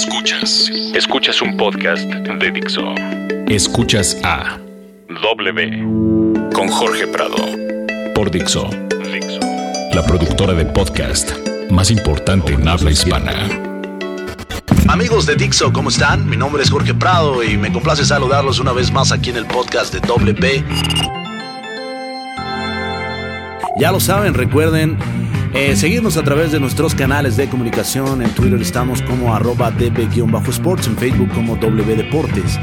Escuchas. Escuchas un podcast de Dixo. Escuchas a W con Jorge Prado por Dixo. Dixo. La productora de podcast más importante en habla hispana. Amigos de Dixo, ¿cómo están? Mi nombre es Jorge Prado y me complace saludarlos una vez más aquí en el podcast de WP. Ya lo saben, recuerden eh, seguirnos a través de nuestros canales de comunicación. En Twitter estamos como arroba db-sports, en Facebook como W Deportes.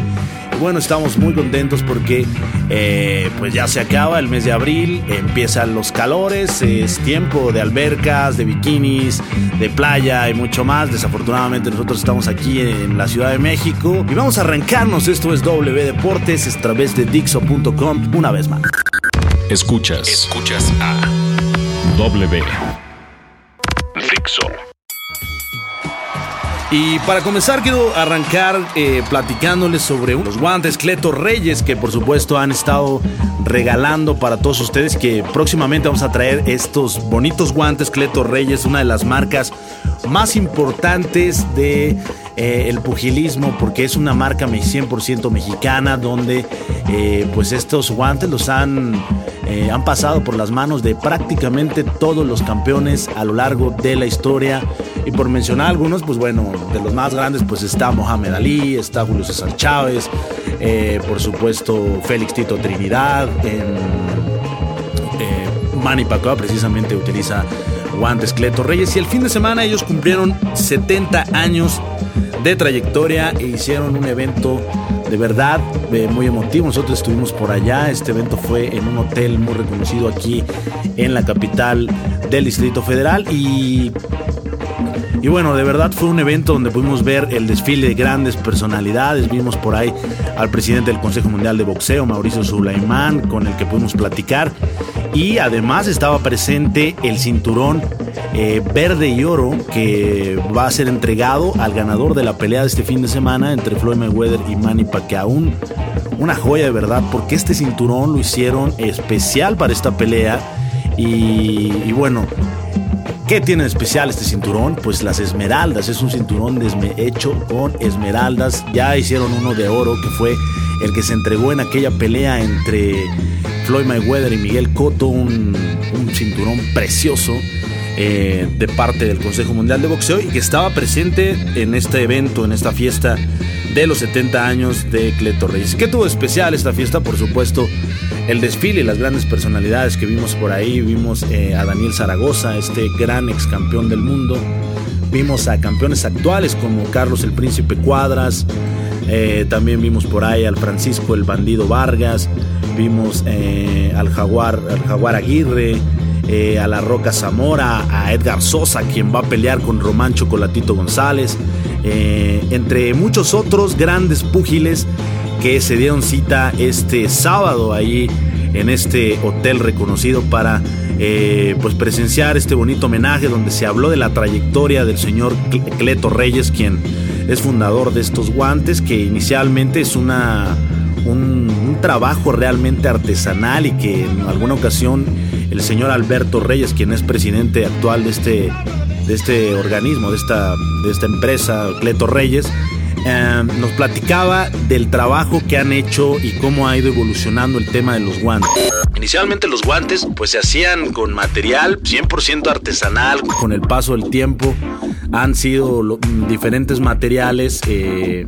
bueno, estamos muy contentos porque eh, pues ya se acaba el mes de abril, empiezan los calores, es tiempo de albercas, de bikinis, de playa y mucho más. Desafortunadamente nosotros estamos aquí en la Ciudad de México y vamos a arrancarnos. Esto es W Deportes a través de Dixo.com una vez más. Escuchas. Escuchas a W. Y para comenzar quiero arrancar eh, platicándoles sobre los guantes Cleto Reyes que por supuesto han estado regalando para todos ustedes que próximamente vamos a traer estos bonitos guantes Cleto Reyes, una de las marcas más importantes de eh, el pugilismo porque es una marca 100% mexicana donde eh, pues estos guantes los han, eh, han pasado por las manos de prácticamente todos los campeones a lo largo de la historia. Y por mencionar algunos pues bueno de los más grandes pues está Mohamed Ali, está Julio César Chávez, por supuesto Félix Tito Trinidad, Manny Pacquiao precisamente utiliza guantes Cleto Reyes. Y el fin de semana ellos cumplieron 70 años de trayectoria e hicieron un evento de verdad eh, muy emotivo. Nosotros estuvimos por allá. Este evento fue en un hotel muy reconocido aquí en la capital del Distrito Federal y y bueno, de verdad fue un evento donde pudimos ver el desfile de grandes personalidades. Vimos por ahí al presidente del Consejo Mundial de Boxeo, Mauricio Sulaimán, con el que pudimos platicar. Y además estaba presente el cinturón eh, verde y oro que va a ser entregado al ganador de la pelea de este fin de semana entre Floyd Mayweather y Manny Pacquiao. una joya de verdad, porque este cinturón lo hicieron especial para esta pelea. y bueno, ¿Qué tiene de especial este cinturón? Pues las esmeraldas, es un cinturón hecho con esmeraldas. Ya hicieron uno de oro que fue el que se entregó en aquella pelea entre Floyd Mayweather y Miguel Cotto, un, cinturón precioso. Eh, de parte del Consejo Mundial de Boxeo y que estaba presente en este evento, en esta fiesta de los 70 años de Cleto Reyes. ¿Qué tuvo especial esta fiesta? Por supuesto, el desfile y las grandes personalidades que vimos por ahí. Vimos eh, a Daniel Zaragoza, este gran ex campeón del mundo. Vimos a campeones actuales como Carlos el Príncipe Cuadras. Eh, también vimos por ahí al Francisco el Bandido Vargas. Vimos eh, al, Jaguar, al Jaguar Aguirre. a la Roca Zamora, a Edgar Sosa, quien va a pelear con Román Chocolatito González, entre muchos otros grandes púgiles que se dieron cita este sábado ahí en este hotel reconocido para eh, pues presenciar este bonito homenaje donde se habló de la trayectoria del señor Cleto Reyes, quien es fundador de estos guantes, que inicialmente es una, un, trabajo realmente artesanal y que en alguna ocasión el señor Alberto Reyes, quien es presidente actual de este, de este organismo, de esta, de esta empresa, Cleto Reyes, Em, nos platicaba del trabajo que han hecho y cómo ha ido evolucionando el tema de los guantes. Inicialmente los guantes pues se hacían con material 100% artesanal. Con el paso del tiempo han sido diferentes materiales eh,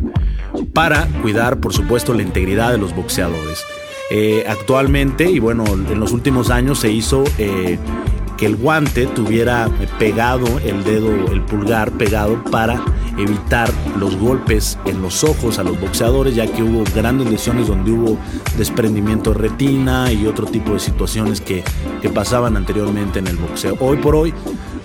para cuidar por supuesto la integridad de los boxeadores. Eh, actualmente y bueno en los últimos años se hizo eh, que el guante tuviera pegado el dedo, el pulgar pegado para evitar los golpes en los ojos a los boxeadores, ya que hubo grandes lesiones donde hubo desprendimiento de retina y otro tipo de situaciones que, pasaban anteriormente en el boxeo. Hoy por hoy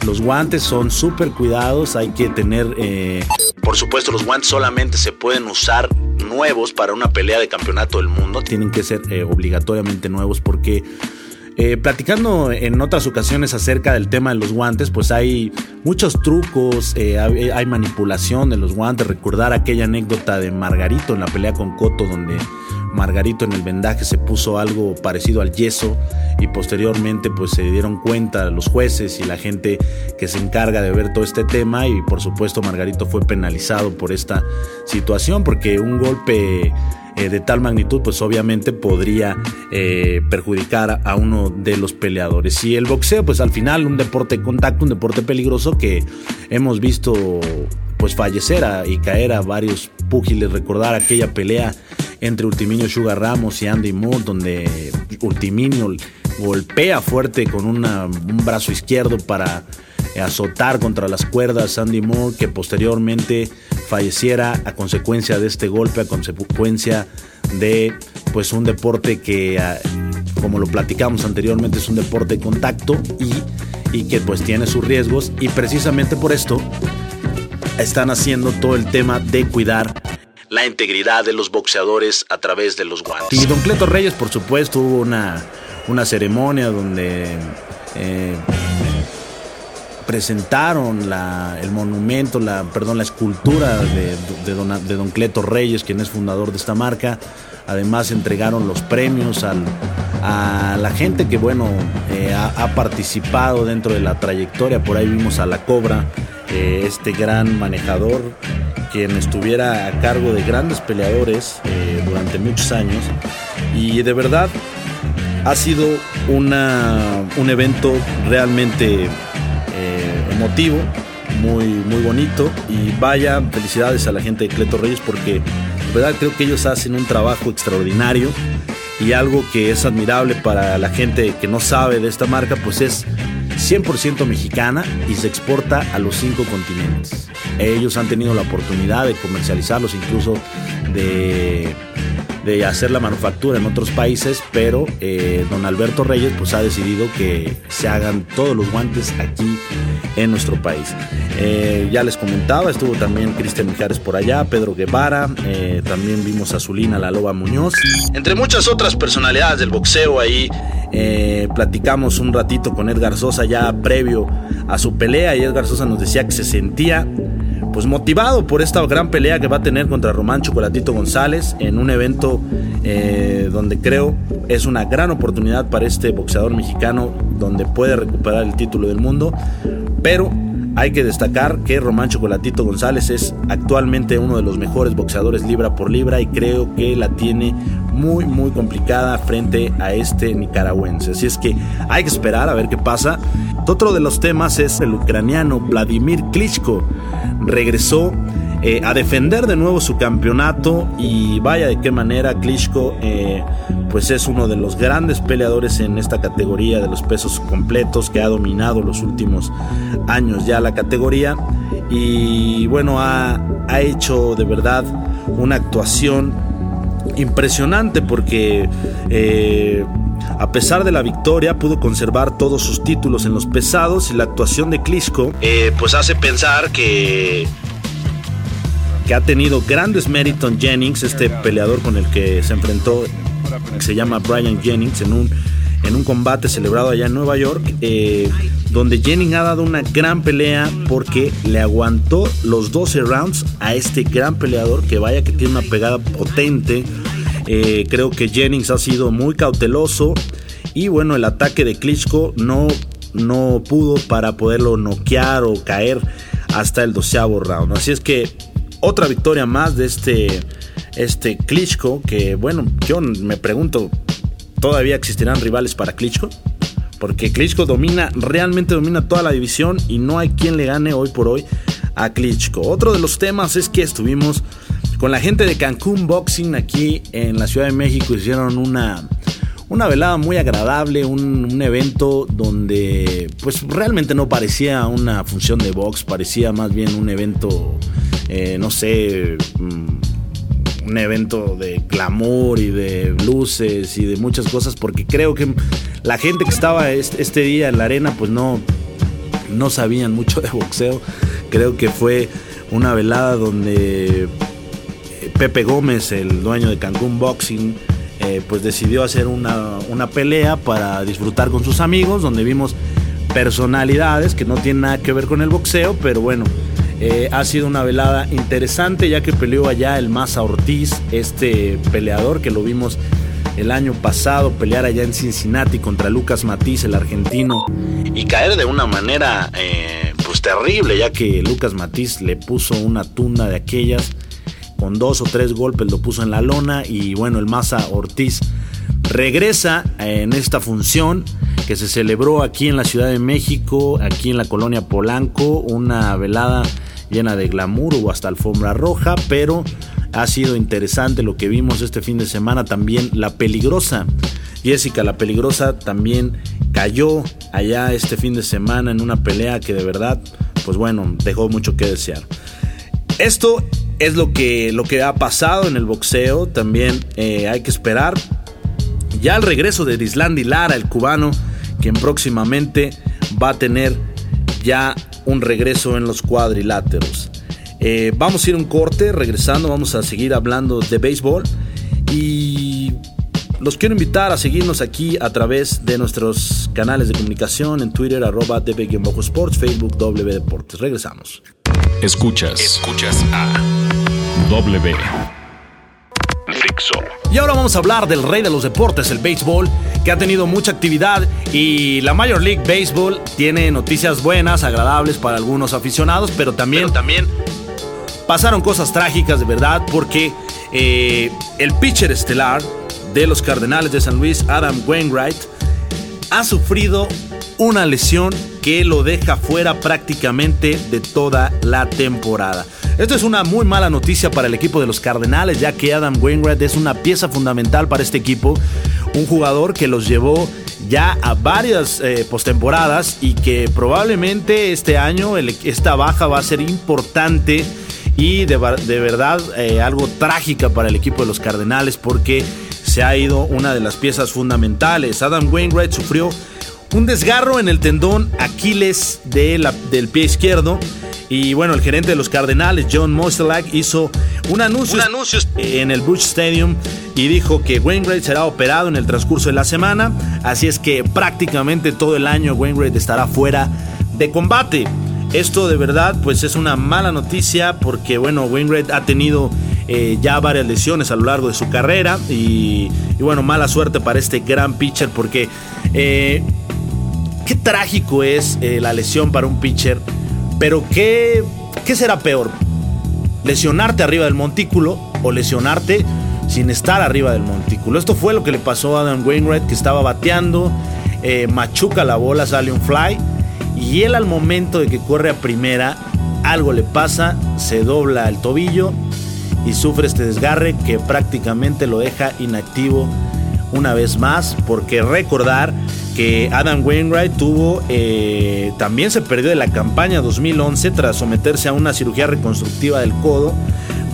los guantes son súper cuidados, hay que tener... Eh, por supuesto los guantes solamente se pueden usar nuevos para una pelea de campeonato del mundo, tienen que ser eh, obligatoriamente nuevos porque eh, platicando en otras ocasiones acerca del tema de los guantes, pues hay muchos trucos, eh, hay, manipulación de los guantes. Recordar aquella anécdota de Margarito en la pelea con Coto, donde Margarito en el vendaje se puso algo parecido al yeso y posteriormente pues se dieron cuenta los jueces y la gente que se encarga de ver todo este tema y por supuesto Margarito fue penalizado por esta situación porque un golpe eh, de tal magnitud, pues obviamente podría eh, perjudicar a uno de los peleadores. Y el boxeo, pues al final un deporte de contacto, un deporte peligroso que hemos visto pues fallecer y caer a varios púgiles. Recordar aquella pelea entre Ultiminio Sugar Ramos y Andy Moore, donde Ultiminio golpea fuerte con un brazo izquierdo para azotar contra las cuerdas Andy Moore, que posteriormente falleciera a consecuencia de este golpe, a consecuencia de pues un deporte que ah, como lo platicamos anteriormente es un deporte de contacto y, y que pues tiene sus riesgos y precisamente por esto están haciendo todo el tema de cuidar la integridad de los boxeadores a través de los guantes. Y Don Cleto Reyes, por supuesto, hubo una, una ceremonia donde eh, presentaron el monumento, la, perdón, la escultura de, de, don, Cleto Reyes, quien es fundador de esta marca. Además entregaron los premios a la gente que bueno eh, ha, participado dentro de la trayectoria. Por ahí vimos a la Cobra, eh, este gran manejador, quien estuviera a cargo de grandes peleadores eh, durante muchos años. Y de verdad ha sido un evento realmente emotivo, muy, muy bonito. Y vaya, felicidades a la gente de Cleto Reyes porque de verdad creo que ellos hacen un trabajo extraordinario y algo que es admirable para la gente que no sabe de esta marca, pues es 100% mexicana y se exporta a los cinco continentes. Ellos han tenido la oportunidad de comercializarlos, incluso de de hacer la manufactura en otros países, pero eh, don Alberto Reyes pues ha decidido que se hagan todos los guantes aquí en nuestro país. Eh, ya les comentaba, estuvo también Cristian Mijares por allá, Pedro Guevara, eh, también vimos a Zulina La Loba Muñoz, entre muchas otras personalidades del boxeo ahí. platicamos un ratito con Edgar Sosa ya previo a su pelea y Edgar Sosa nos decía que se sentía pues motivado por esta gran pelea que va a tener contra Román Chocolatito González en un evento eh, donde creo es una gran oportunidad para este boxeador mexicano donde puede recuperar el título del mundo, pero hay que destacar que Román Chocolatito González es actualmente uno de los mejores boxeadores libra por libra y creo que la tiene muy muy complicada frente a este nicaragüense. Así es que hay que esperar a ver qué pasa. Otro de los temas es el ucraniano Vladimir Klitschko. Regresó eh, a defender de nuevo su campeonato y vaya de qué manera Klitschko eh, pues es uno de los grandes peleadores en esta categoría de los pesos completos que ha dominado los últimos años ya la categoría y bueno ha, hecho de verdad una actuación impresionante porque eh, a pesar de la victoria, pudo conservar todos sus títulos en los pesados y la actuación de Klitschko pues hace pensar que que ha tenido grandes méritos en Jennings, este peleador con el que se enfrentó, que se llama Brian Jennings, en un, en un combate celebrado allá en Nueva York, eh, donde Jennings ha dado una gran pelea porque le aguantó los 12 rounds a este gran peleador que vaya que tiene una pegada potente. Eh, creo que Jennings ha sido muy cauteloso y bueno, el ataque de Klitschko no, no pudo para poderlo noquear o caer hasta el doceavo round. Así es que otra victoria más de este, este Klitschko, que bueno, yo me pregunto, ¿todavía existirán rivales para Klitschko? Porque Klitschko domina, realmente domina toda la división y no hay quien le gane hoy por hoy a Klitschko. Otro de los temas es que estuvimos con la gente de Cancún Boxing aquí en la Ciudad de México, hicieron una, una velada muy agradable, un, evento donde pues realmente no parecía una función de box, parecía más bien un evento eh, no sé, mm, un evento de glamour y de luces y de muchas cosas, porque creo que la gente que estaba este, día en la arena, pues no, no sabían mucho de boxeo. Creo que fue una velada donde Pepe Gómez, el dueño de Cancún Boxing, eh, pues decidió hacer una, una pelea para disfrutar con sus amigos, donde vimos personalidades que no tienen nada que ver con el boxeo, pero bueno, Eh, ha sido una velada interesante ya que peleó allá el Maza Ortiz, este peleador que lo vimos el año pasado pelear allá en Cincinnati contra Lucas Matiz, el argentino, y caer de una manera eh, pues terrible, ya que Lucas Matiz le puso una tunda de aquellas, con dos o tres golpes lo puso en la lona, y bueno, el Maza Ortiz regresa en esta función que se celebró aquí en la Ciudad de México, aquí en la colonia Polanco, una velada llena de glamour o hasta alfombra roja, pero ha sido interesante lo que vimos este fin de semana. También la peligrosa. Jessica la peligrosa también cayó allá este fin de semana en una pelea que de verdad, pues bueno, dejó mucho que desear. Esto es lo que, lo que ha pasado en el boxeo. También eh, hay que esperar ya el regreso de Dislandi Lara, el cubano, quien próximamente va a tener ya un regreso en los cuadriláteros. Eh, vamos a ir un corte, regresando vamos a seguir hablando de béisbol y los quiero invitar a seguirnos aquí a través de nuestros canales de comunicación en Twitter arroba db-sports, Facebook W Deportes. Regresamos. Escuchas. Escuchas a W. Y ahora vamos a hablar del rey de los deportes, el béisbol, que ha tenido mucha actividad y la Major League Baseball tiene noticias buenas, agradables para algunos aficionados, pero también, también pasaron cosas trágicas de verdad porque eh, el pitcher estelar de los Cardenales de San Luis, Adam Wainwright, ha sufrido una lesión que lo deja fuera prácticamente de toda la temporada. Esto es una muy mala noticia para el equipo de los Cardenales, ya que Adam Wainwright es una pieza fundamental para este equipo, un jugador que los llevó ya a varias eh, postemporadas y que probablemente este año esta baja va a ser importante y de, verdad eh, algo trágica para el equipo de los Cardenales porque se ha ido una de las piezas fundamentales. Adam Wainwright sufrió un desgarro en el tendón Aquiles del pie izquierdo y bueno, el gerente de los Cardenales, John Mostelak, hizo un anuncio, en el Bush Stadium y dijo que Wainwright será operado en el transcurso de la semana. Así es que prácticamente todo el año Wainwright estará fuera de combate. Esto de verdad pues es una mala noticia porque bueno, Wainwright ha tenido eh, ya varias lesiones a lo largo de su carrera y, bueno, mala suerte para este gran pitcher porque eh, qué trágico es eh, la lesión para un pitcher pero ¿qué, ¿qué será peor? ¿Lesionarte arriba del montículo o lesionarte sin estar arriba del montículo? Esto fue lo que le pasó a Adam Wainwright, que estaba bateando, eh, machuca la bola, sale un fly, y él al momento de que corre a primera, algo le pasa, se dobla el tobillo y sufre este desgarre que prácticamente lo deja inactivo una vez más, porque recordar que Adam Wainwright tuvo, eh, también se perdió de la campaña 2011 tras someterse a una cirugía reconstructiva del codo.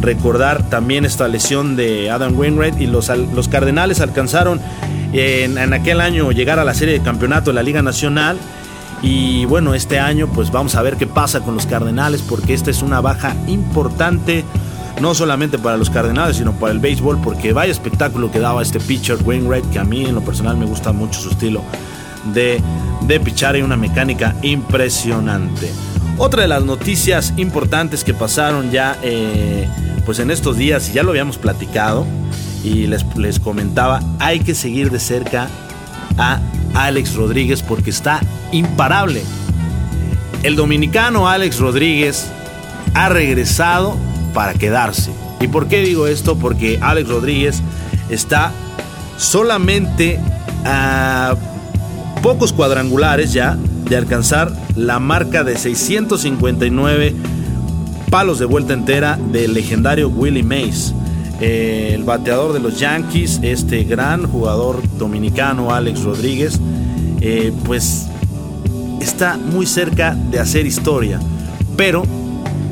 Recordar también esta lesión de Adam Wainwright y los, los Cardenales alcanzaron en, en aquel año llegar a la serie de campeonato de la Liga Nacional. Y bueno, este año pues vamos a ver qué pasa con los Cardenales porque esta es una baja importante no solamente para los Cardenales, sino para el béisbol, porque vaya espectáculo que daba este pitcher Wainwright, que a mí en lo personal me gusta mucho su estilo de, de pichar y una mecánica impresionante. Otra de las noticias importantes que pasaron ya eh, pues en estos días, y ya lo habíamos platicado, y les, les comentaba, hay que seguir de cerca a Alex Rodríguez porque está imparable. El dominicano Alex Rodríguez ha regresado para quedarse. ¿Y por qué digo esto? Porque Alex Rodríguez está solamente a pocos cuadrangulares ya de alcanzar la marca de 659 palos de vuelta entera del legendario Willie Mays. Eh, el bateador de los Yankees, este gran jugador dominicano Alex Rodríguez, eh, pues está muy cerca de hacer historia. Pero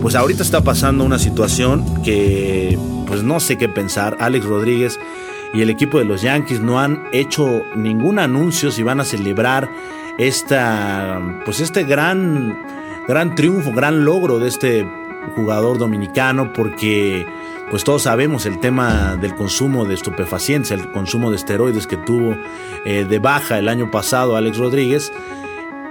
pues ahorita está pasando una situación que pues no sé qué pensar. Alex Rodríguez y el equipo de los Yankees no han hecho ningún anuncio si van a celebrar esta pues este gran gran triunfo, gran logro de este jugador dominicano porque pues todos sabemos el tema del consumo de estupefacientes, el consumo de esteroides que tuvo eh, de baja el año pasado Alex Rodríguez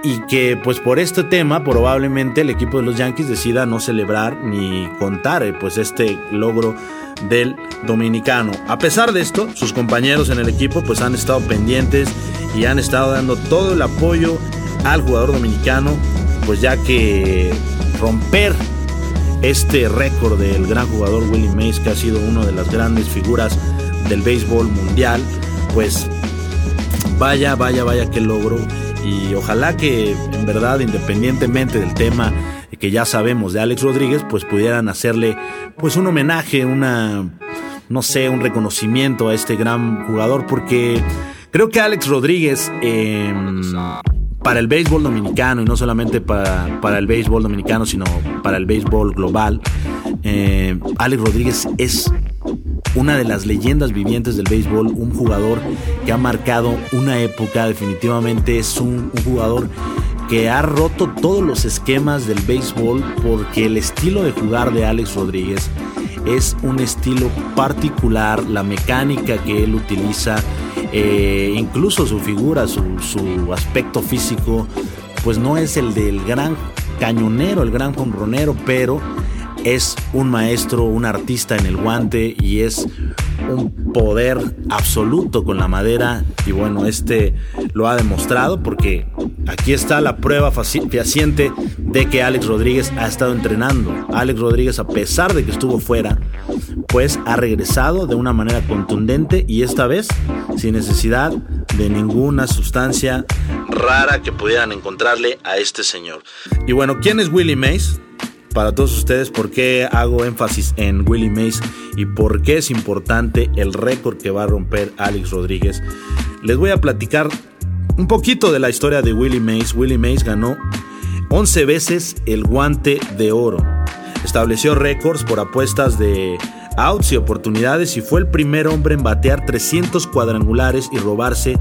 y que pues por este tema probablemente el equipo de los Yankees decida no celebrar ni contar eh, pues este logro del dominicano. A pesar de esto, sus compañeros en el equipo pues han estado pendientes y han estado dando todo el apoyo al jugador dominicano, pues ya que romper este récord del gran jugador Willie Mays, que ha sido una de las grandes figuras del béisbol mundial, pues vaya, vaya, vaya que logro. Y ojalá que en verdad, independientemente del tema que ya sabemos de Alex Rodríguez, pues pudieran hacerle pues un homenaje, una, no sé, un reconocimiento a este gran jugador, porque creo que Alex Rodríguez... Em, para el béisbol dominicano y no solamente para, para, el béisbol dominicano, sino para el béisbol global, eh, Alex Rodríguez es una de las leyendas vivientes del béisbol, un jugador que ha marcado una época, definitivamente es un, un jugador que ha roto todos los esquemas del béisbol porque el estilo de jugar de Alex Rodríguez es un estilo particular, la mecánica que él utiliza, eh, incluso su figura, su, su, aspecto físico, pues no es el del gran cañonero, el gran jonronero, pero es un maestro, un artista en el guante y es un poder absoluto con la madera. Y bueno, este lo ha demostrado porque aquí está la prueba fehaciente de que Alex Rodríguez ha estado entrenando. Alex Rodríguez a pesar de que estuvo fuera, pues ha regresado de una manera contundente y esta vez sin necesidad de ninguna sustancia rara que pudieran encontrarle a este señor. Y bueno, ¿quién es Willie Mays? para todos ustedes por qué hago énfasis en Willie Mays y por qué es importante el récord que va a romper Alex Rodríguez. Les voy a platicar un poquito de la historia de Willie Mays. Willie Mays ganó 11 veces el guante de oro. Estableció récords por apuestas de outs y oportunidades y fue el primer hombre en batear 300 cuadrangulares y robarse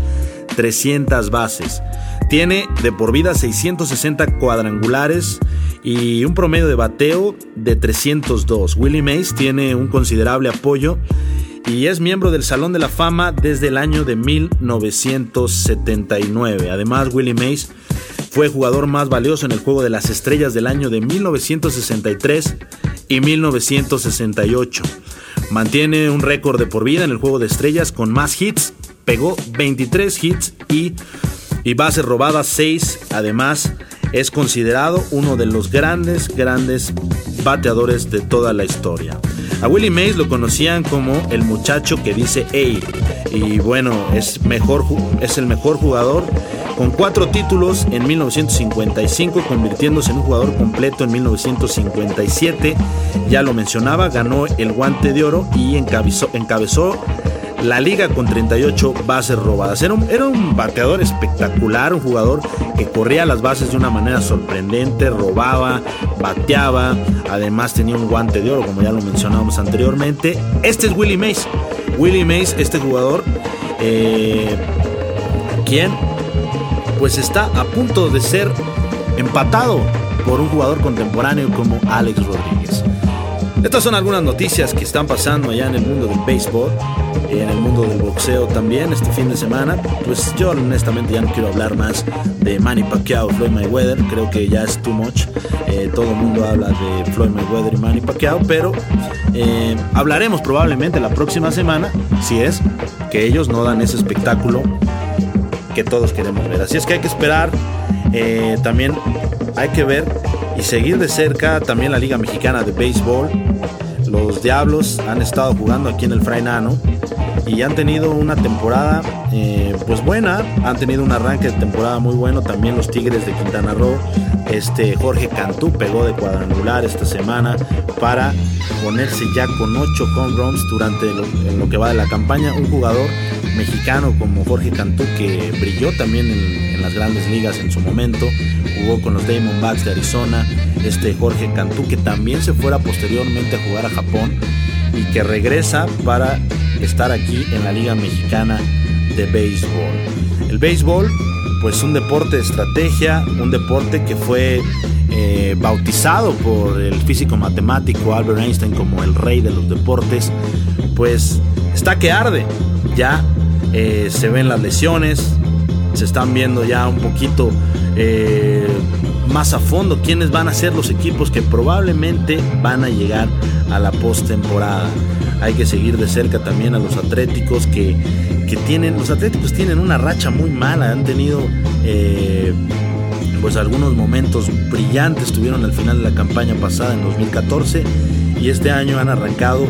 300 bases. Tiene de por vida 660 cuadrangulares y un promedio de bateo de 302. Willie Mays tiene un considerable apoyo y es miembro del Salón de la Fama desde el año de 1979. Además, Willie Mays fue jugador más valioso en el Juego de las Estrellas del año de 1963 y 1968. Mantiene un récord de por vida en el Juego de Estrellas con más hits, pegó 23 hits y, y bases robadas 6. Además, es considerado uno de los grandes, grandes bateadores de toda la historia. A Willie Mays lo conocían como el muchacho que dice hey y bueno, es, mejor, es el mejor jugador con cuatro títulos en 1955, convirtiéndose en un jugador completo en 1957. Ya lo mencionaba, ganó el guante de oro y encabezó, encabezó la liga con 38 bases robadas. Era un, bateador espectacular, un jugador que corría las bases de una manera sorprendente, robaba, bateaba, además tenía un guante de oro, como ya lo mencionábamos anteriormente. Este es Willie Mays. Willie Mays, este jugador, eh, quien pues está a punto de ser empatado por un jugador contemporáneo como Alex Rodríguez. Estas son algunas noticias que están pasando allá en el mundo del béisbol, en el mundo del boxeo también este fin de semana. Pues yo honestamente ya no quiero hablar más de Manny Pacquiao, Floyd Mayweather, creo que ya es too much. Eh, todo el mundo habla de Floyd Mayweather y Manny Pacquiao, pero eh, hablaremos probablemente la próxima semana, si es que ellos no dan ese espectáculo que todos queremos ver. Así es que hay que esperar. Eh, también hay que ver y seguir de cerca también la Liga Mexicana de Béisbol. Los Diablos han estado jugando aquí en el Frainano y han tenido una temporada eh, pues buena, han tenido un arranque de temporada muy bueno, también los Tigres de Quintana Roo, este Jorge Cantú pegó de cuadrangular esta semana para ponerse ya con 8 home runs durante lo, que va de la campaña, un jugador mexicano como Jorge Cantú que brilló también en, las grandes ligas en su momento, jugó con los Diamondbacks de Arizona, este Jorge Cantú que también se fuera posteriormente a jugar a Japón y que regresa para estar aquí en la Liga Mexicana de Béisbol. El béisbol, pues un deporte de estrategia, un deporte que fue eh, bautizado por el físico matemático Albert Einstein como el rey de los deportes, pues está que arde. Ya eh, se ven las lesiones, se están viendo ya un poquito eh, más a fondo quiénes van a ser los equipos que probablemente van a llegar a la postemporada. Hay que seguir de cerca también a los atléticos que, tienen, los atléticos tienen una racha muy mala, han tenido eh, pues algunos momentos brillantes, tuvieron al final de la campaña pasada en 2014 y este año han arrancado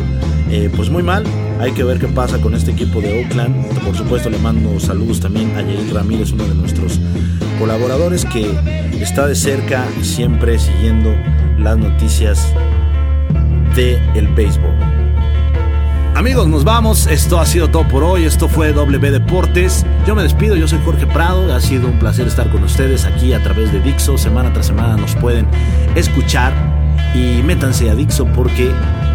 pues muy mal. Hay que ver qué pasa con este equipo de Oakland. Por supuesto le mando saludos también a Yair Ramírez, uno de nuestros colaboradores que está de cerca siempre siguiendo las noticias de el béisbol. Amigos, nos vamos. Esto ha sido todo por hoy. Esto fue W Deportes. Yo me despido. Yo soy Jorge Prado. Ha sido un placer estar con ustedes aquí a través de Dixo. Semana tras semana nos pueden escuchar y métanse a Dixo porque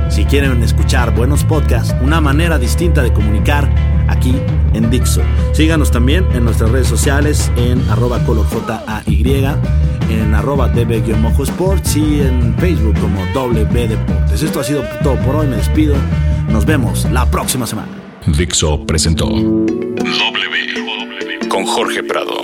si quieren escuchar buenos podcasts, una manera distinta de comunicar aquí en Dixo. Síganos también en nuestras redes sociales en arroba colorjay, en arroba db-sports y en Facebook como W Deportes. Esto ha sido todo por hoy, me despido. Nos vemos la próxima semana. Dixo presentó W con Jorge Prado